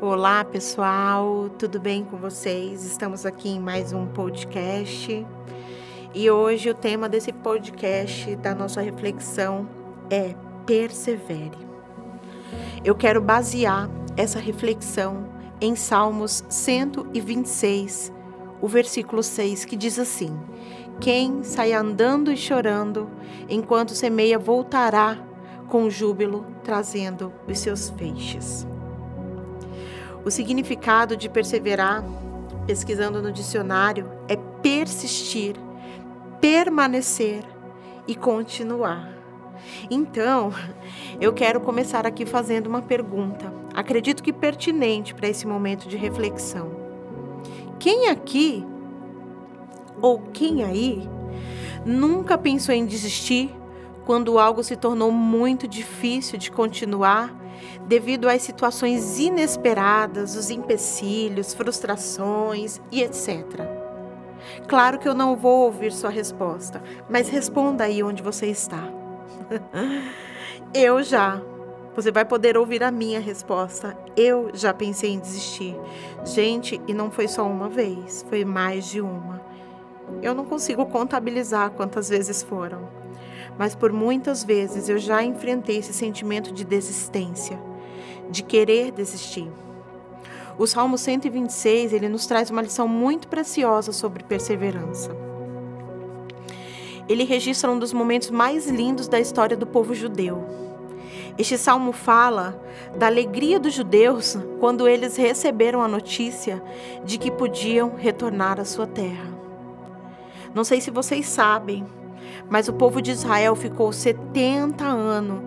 Olá, pessoal, tudo bem com vocês? Estamos aqui em mais um podcast e hoje o tema desse podcast, da nossa reflexão, é persevere. Eu quero basear essa reflexão em Salmos 126, o versículo 6, que diz assim: Quem sai andando e chorando, enquanto semeia, voltará com júbilo, trazendo os seus feixes. O significado de perseverar, pesquisando no dicionário, é persistir, permanecer e continuar. Então, eu quero começar aqui fazendo uma pergunta, acredito que pertinente para esse momento de reflexão. Quem aqui ou quem aí nunca pensou em desistir quando algo se tornou muito difícil de continuar devido às situações inesperadas, os empecilhos, frustrações e etc. Claro que eu não vou ouvir sua resposta, mas responda aí onde você está. eu já. Você vai poder ouvir a minha resposta. Eu já pensei em desistir. Gente, e não foi só uma vez, foi mais de uma. Eu não consigo contabilizar quantas vezes foram mas por muitas vezes eu já enfrentei esse sentimento de desistência, de querer desistir. O Salmo 126, ele nos traz uma lição muito preciosa sobre perseverança. Ele registra um dos momentos mais lindos da história do povo judeu. Este salmo fala da alegria dos judeus quando eles receberam a notícia de que podiam retornar à sua terra. Não sei se vocês sabem, mas o povo de Israel ficou 70 anos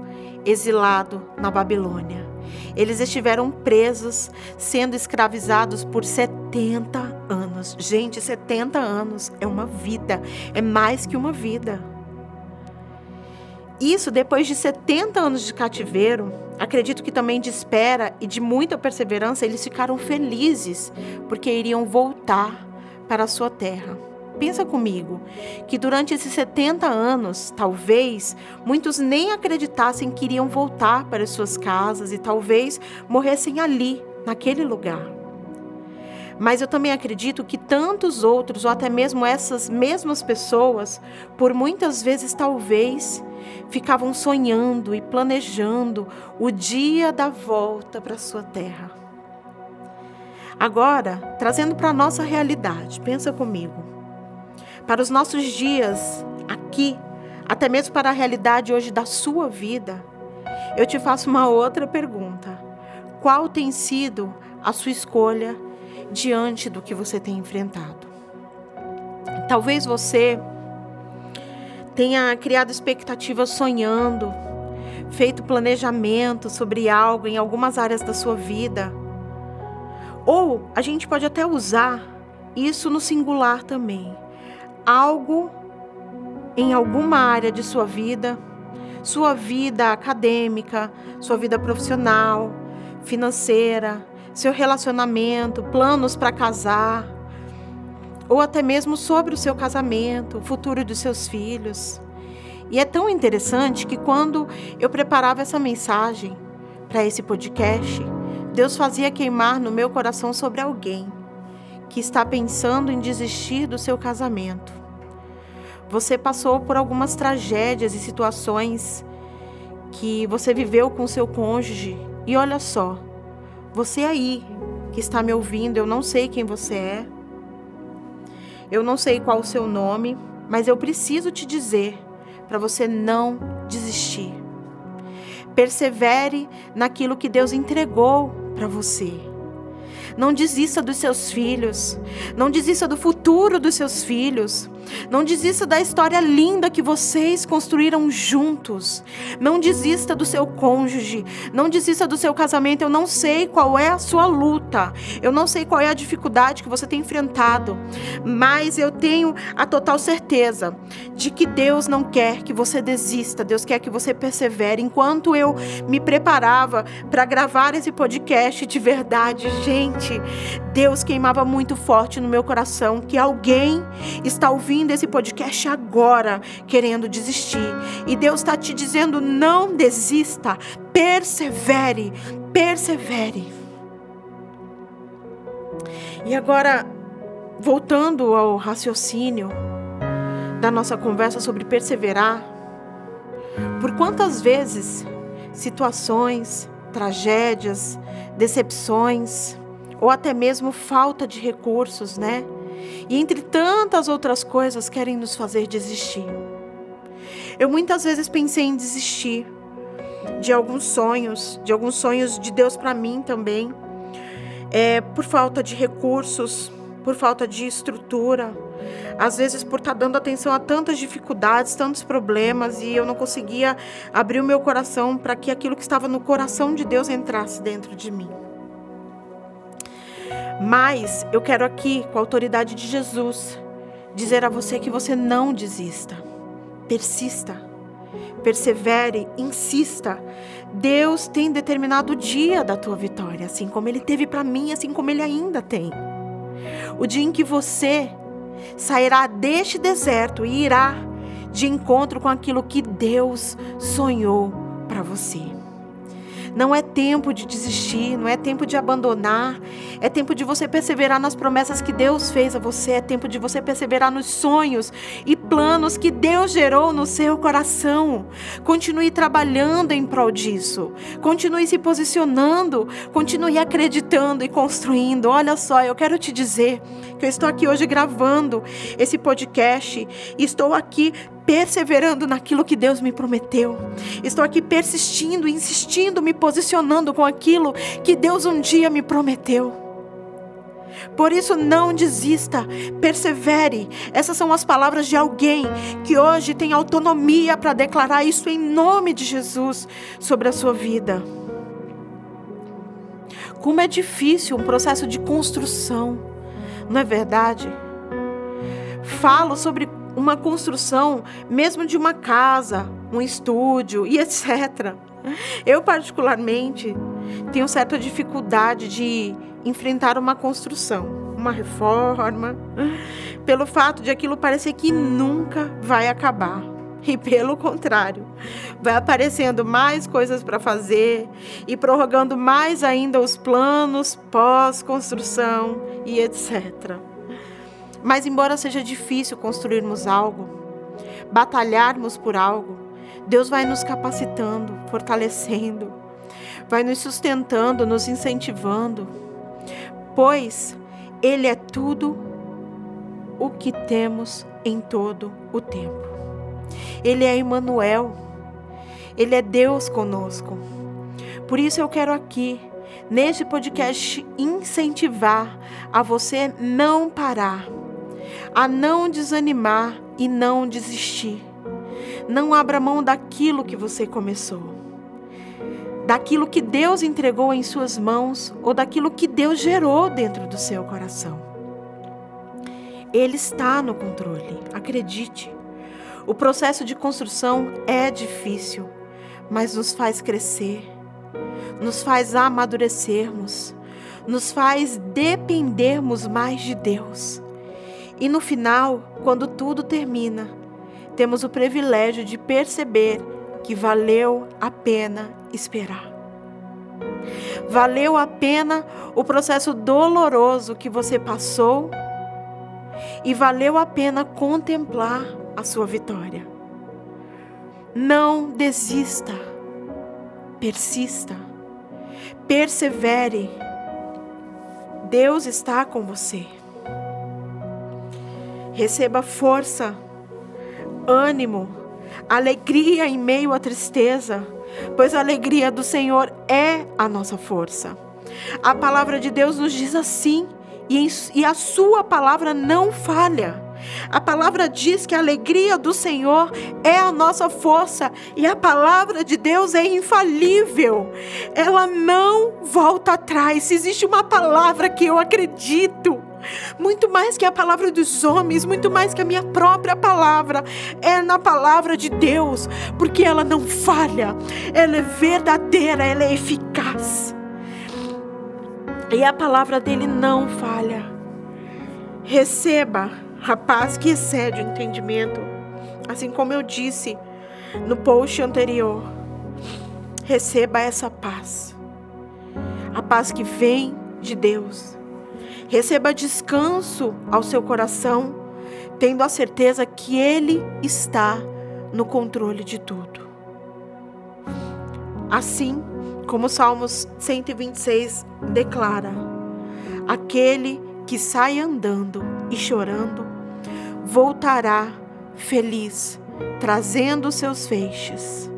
exilado na Babilônia. Eles estiveram presos, sendo escravizados por 70 anos. Gente, 70 anos é uma vida, é mais que uma vida. Isso depois de 70 anos de cativeiro, acredito que também de espera e de muita perseverança, eles ficaram felizes porque iriam voltar para a sua terra. Pensa comigo que durante esses 70 anos, talvez, muitos nem acreditassem que iriam voltar para suas casas e talvez morressem ali, naquele lugar. Mas eu também acredito que tantos outros, ou até mesmo essas mesmas pessoas, por muitas vezes, talvez, ficavam sonhando e planejando o dia da volta para sua terra. Agora, trazendo para a nossa realidade, pensa comigo para os nossos dias aqui, até mesmo para a realidade hoje da sua vida, eu te faço uma outra pergunta. Qual tem sido a sua escolha diante do que você tem enfrentado? Talvez você tenha criado expectativas sonhando, feito planejamento sobre algo em algumas áreas da sua vida. Ou a gente pode até usar isso no singular também algo em alguma área de sua vida, sua vida acadêmica, sua vida profissional, financeira, seu relacionamento, planos para casar, ou até mesmo sobre o seu casamento, o futuro dos seus filhos. E é tão interessante que quando eu preparava essa mensagem para esse podcast, Deus fazia queimar no meu coração sobre alguém que está pensando em desistir do seu casamento. Você passou por algumas tragédias e situações que você viveu com seu cônjuge e olha só, você aí que está me ouvindo, eu não sei quem você é. Eu não sei qual o seu nome, mas eu preciso te dizer para você não desistir. Persevere naquilo que Deus entregou para você. Não desista dos seus filhos. Não desista do futuro dos seus filhos. Não desista da história linda que vocês construíram juntos. Não desista do seu cônjuge. Não desista do seu casamento. Eu não sei qual é a sua luta. Eu não sei qual é a dificuldade que você tem enfrentado. Mas eu tenho a total certeza de que Deus não quer que você desista. Deus quer que você persevere. Enquanto eu me preparava para gravar esse podcast de verdade, gente, Deus queimava muito forte no meu coração que alguém está ouvindo ouvindo esse podcast agora, querendo desistir. E Deus está te dizendo: não desista, persevere, persevere. E agora, voltando ao raciocínio da nossa conversa sobre perseverar, por quantas vezes situações, tragédias, decepções ou até mesmo falta de recursos, né? E entre tantas outras coisas querem nos fazer desistir. Eu muitas vezes pensei em desistir de alguns sonhos, de alguns sonhos de Deus para mim também, é, por falta de recursos, por falta de estrutura, às vezes por estar tá dando atenção a tantas dificuldades, tantos problemas e eu não conseguia abrir o meu coração para que aquilo que estava no coração de Deus entrasse dentro de mim. Mas eu quero aqui, com a autoridade de Jesus, dizer a você que você não desista. Persista. Persevere, insista. Deus tem determinado o dia da tua vitória, assim como ele teve para mim, assim como ele ainda tem. O dia em que você sairá deste deserto e irá de encontro com aquilo que Deus sonhou para você. Não é tempo de desistir, não é tempo de abandonar, é tempo de você perseverar nas promessas que Deus fez a você, é tempo de você perseverar nos sonhos e planos que Deus gerou no seu coração. Continue trabalhando em prol disso, continue se posicionando, continue acreditando e construindo. Olha só, eu quero te dizer que eu estou aqui hoje gravando esse podcast e estou aqui perseverando naquilo que Deus me prometeu. Estou aqui persistindo, insistindo, me posicionando com aquilo que Deus um dia me prometeu. Por isso, não desista, persevere. Essas são as palavras de alguém que hoje tem autonomia para declarar isso em nome de Jesus sobre a sua vida. Como é difícil um processo de construção, não é verdade? Falo sobre uma construção, mesmo de uma casa, um estúdio e etc. Eu, particularmente, tenho certa dificuldade de enfrentar uma construção, uma reforma, pelo fato de aquilo parecer que nunca vai acabar. E pelo contrário, vai aparecendo mais coisas para fazer e prorrogando mais ainda os planos pós-construção e etc. Mas, embora seja difícil construirmos algo, batalharmos por algo, Deus vai nos capacitando, fortalecendo, vai nos sustentando, nos incentivando, pois Ele é tudo o que temos em todo o tempo. Ele é Emmanuel, Ele é Deus conosco. Por isso eu quero aqui, neste podcast, incentivar a você não parar a não desanimar e não desistir. Não abra mão daquilo que você começou, daquilo que Deus entregou em suas mãos ou daquilo que Deus gerou dentro do seu coração. Ele está no controle, acredite. O processo de construção é difícil, mas nos faz crescer, nos faz amadurecermos, nos faz dependermos mais de Deus. E no final, quando tudo termina, temos o privilégio de perceber que valeu a pena esperar. Valeu a pena o processo doloroso que você passou e valeu a pena contemplar a sua vitória. Não desista, persista, persevere. Deus está com você. Receba força, ânimo, alegria em meio à tristeza, pois a alegria do Senhor é a nossa força. A palavra de Deus nos diz assim, e a sua palavra não falha. A palavra diz que a alegria do Senhor é a nossa força e a palavra de Deus é infalível. Ela não volta atrás. Se existe uma palavra que eu acredito, muito mais que a palavra dos homens, muito mais que a minha própria palavra, é na palavra de Deus, porque ela não falha, ela é verdadeira, ela é eficaz. E a palavra dele não falha. Receba a paz que excede o entendimento, assim como eu disse no post anterior. Receba essa paz, a paz que vem de Deus Receba descanso ao seu coração, tendo a certeza que Ele está no controle de tudo. Assim como Salmos 126 declara: aquele que sai andando e chorando voltará feliz, trazendo seus feixes.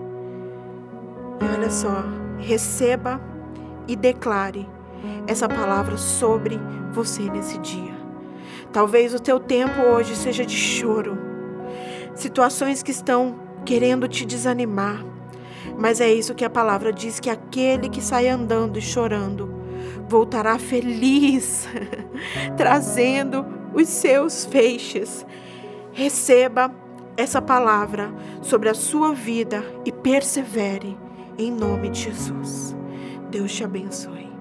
E olha só, receba e declare essa palavra sobre você nesse dia. Talvez o teu tempo hoje seja de choro, situações que estão querendo te desanimar, mas é isso que a palavra diz: que aquele que sai andando e chorando voltará feliz, trazendo os seus feixes. Receba essa palavra sobre a sua vida e persevere em nome de Jesus. Deus te abençoe.